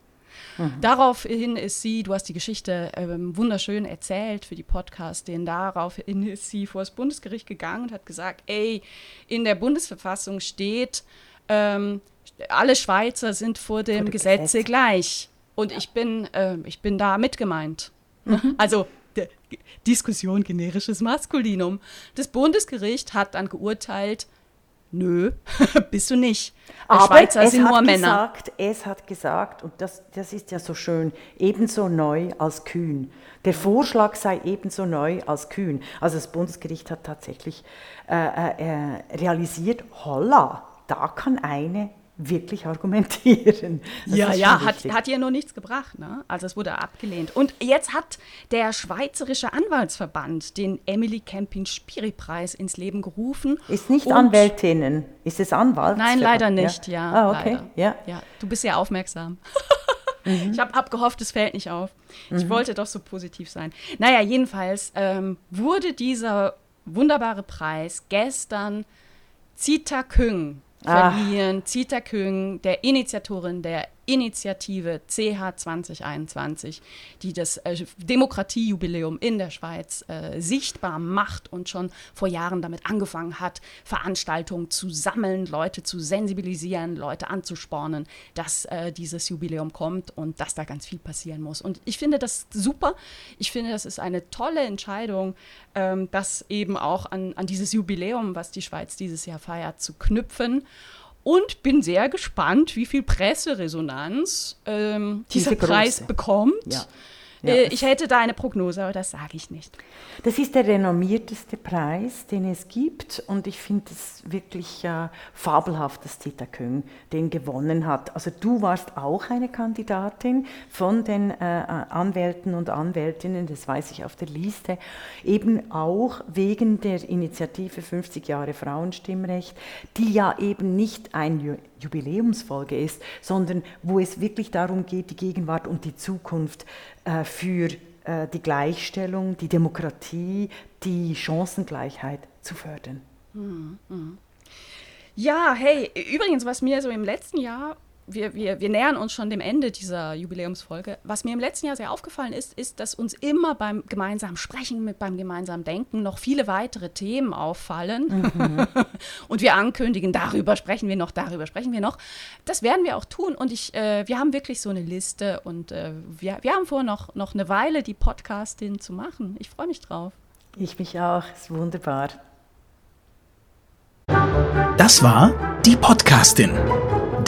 Mhm. Daraufhin ist sie, du hast die Geschichte ähm, wunderschön erzählt für die Podcastin, daraufhin ist sie vor das Bundesgericht gegangen und hat gesagt, ey, in der Bundesverfassung steht, ähm, alle Schweizer sind vor dem, Gesetze Gesetz. gleich. Und ja. ich, bin, äh, ich bin da mitgemeint. Mhm. Also Diskussion generisches Maskulinum. Das Bundesgericht hat dann geurteilt, nö, *laughs* bist du nicht. Aber Schweizer es sind hat nur Männer. Gesagt, es hat gesagt, und das, das ist ja so schön, ebenso neu als kühn. Der Vorschlag sei ebenso neu als kühn. Also das Bundesgericht hat tatsächlich äh, äh, äh realisiert, holla, da kann eine wirklich argumentieren. Das ja, ja, hat, hat ihr nur nichts gebracht. Ne? Also es wurde abgelehnt. Und jetzt hat der Schweizerische Anwaltsverband den Emily Camping-Spiri-Preis ins Leben gerufen. Ist nicht Anwältinnen, ist es Anwalt? Nein, leider nicht, ja. ja. Ah, okay, ja. ja. Du bist ja aufmerksam. mhm. *laughs* Ich habe hab gehofft, es fällt nicht auf. Ich mhm. wollte doch so positiv sein. Naja, jedenfalls ähm, wurde dieser wunderbare Preis gestern Zita Küng verliehen. Zita Küng, der Initiatorin der Initiative CH 2021, die das äh, Demokratiejubiläum in der Schweiz äh, sichtbar macht und schon vor Jahren damit angefangen hat, Veranstaltungen zu sammeln, Leute zu sensibilisieren, Leute anzuspornen, dass äh, dieses Jubiläum kommt und dass da ganz viel passieren muss. Und ich finde das super. Ich finde, das ist eine tolle Entscheidung, ähm, das eben auch an, an dieses Jubiläum, was die Schweiz dieses Jahr feiert, zu knüpfen und bin sehr gespannt, wie viel Presseresonanz ähm, dieser Preis bekommt. Ja. Ja, äh, ich hätte da eine Prognose, aber das sage ich nicht. Das ist der renommierteste Preis, den es gibt und ich finde es wirklich äh, fabelhaft, dass Zita Küng den gewonnen hat. Also du warst auch eine Kandidatin von den äh, Anwälten und Anwältinnen, das weiß ich auf der Liste, eben auch wegen der Initiative 50 Jahre Frauenstimmrecht, die ja eben nicht ein Jubiläumsfolge ist, sondern wo es wirklich darum geht, die Gegenwart und die Zukunft äh, für äh, die Gleichstellung, die Demokratie, die Chancengleichheit zu fördern. Mhm. Ja, hey, übrigens, was mir so im letzten Jahr wir, wir, wir nähern uns schon dem Ende dieser Jubiläumsfolge. Was mir im letzten Jahr sehr aufgefallen ist, ist, dass uns immer beim gemeinsamen Sprechen, mit, beim gemeinsamen Denken noch viele weitere Themen auffallen. Mhm. *laughs* und wir ankündigen, darüber sprechen wir noch, darüber sprechen wir noch. Das werden wir auch tun. Und ich, äh, wir haben wirklich so eine Liste und äh, wir, wir haben vor, noch, noch eine Weile die Podcastin zu machen. Ich freue mich drauf. Ich mich auch. Ist wunderbar. Das war die Podcastin